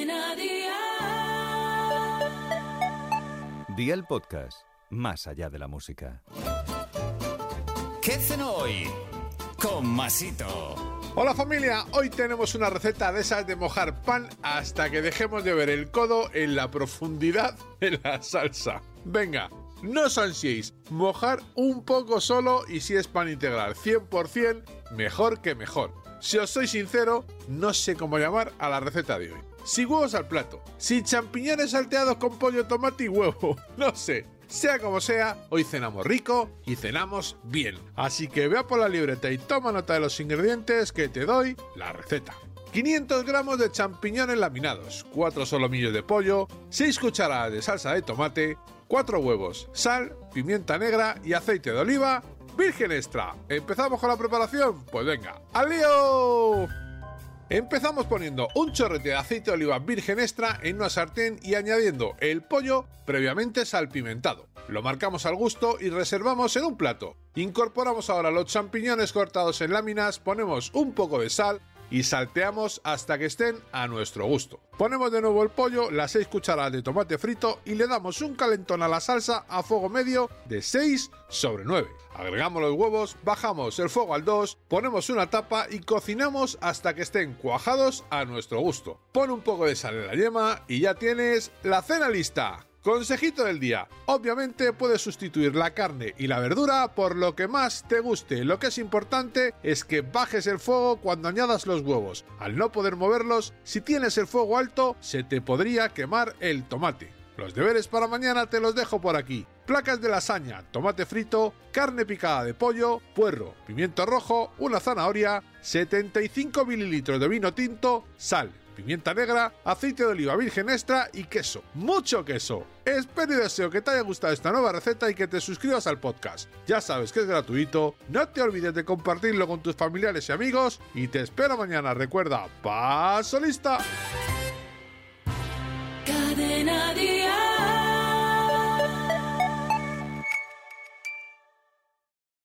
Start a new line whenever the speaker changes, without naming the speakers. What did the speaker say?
Cadena Dial.
Día el podcast, más allá de la música.
¿Qué cenó hoy? Con Masito.
Hola familia, hoy tenemos una receta de esas de mojar pan hasta que dejemos de ver el codo en la profundidad de la salsa. Venga, no os ansiéis, mojar un poco solo y si es pan integral 100%, mejor que mejor. Si os soy sincero, no sé cómo llamar a la receta de hoy. Si huevos al plato, si champiñones salteados con pollo, tomate y huevo, no sé. Sea como sea, hoy cenamos rico y cenamos bien. Así que vea por la libreta y toma nota de los ingredientes que te doy la receta. 500 gramos de champiñones laminados, 4 solomillos de pollo, 6 cucharadas de salsa de tomate, 4 huevos, sal, pimienta negra y aceite de oliva virgen extra. ¿Empezamos con la preparación? Pues venga, ¡al lío! Empezamos poniendo un chorrete de aceite de oliva virgen extra en una sartén y añadiendo el pollo previamente salpimentado. Lo marcamos al gusto y reservamos en un plato. Incorporamos ahora los champiñones cortados en láminas, ponemos un poco de sal, y salteamos hasta que estén a nuestro gusto. Ponemos de nuevo el pollo, las 6 cucharadas de tomate frito y le damos un calentón a la salsa a fuego medio de 6 sobre 9. Agregamos los huevos, bajamos el fuego al 2, ponemos una tapa y cocinamos hasta que estén cuajados a nuestro gusto. Pon un poco de sal en la yema y ya tienes la cena lista. Consejito del día. Obviamente puedes sustituir la carne y la verdura por lo que más te guste. Lo que es importante es que bajes el fuego cuando añadas los huevos. Al no poder moverlos, si tienes el fuego alto, se te podría quemar el tomate. Los deberes para mañana te los dejo por aquí. Placas de lasaña, tomate frito, carne picada de pollo, puerro, pimiento rojo, una zanahoria, 75 mililitros de vino tinto, sal, pimienta negra, aceite de oliva virgen extra y queso. ¡Mucho queso! Espero y deseo que te haya gustado esta nueva receta y que te suscribas al podcast. Ya sabes que es gratuito, no te olvides de compartirlo con tus familiares y amigos y te espero mañana. Recuerda, paso lista.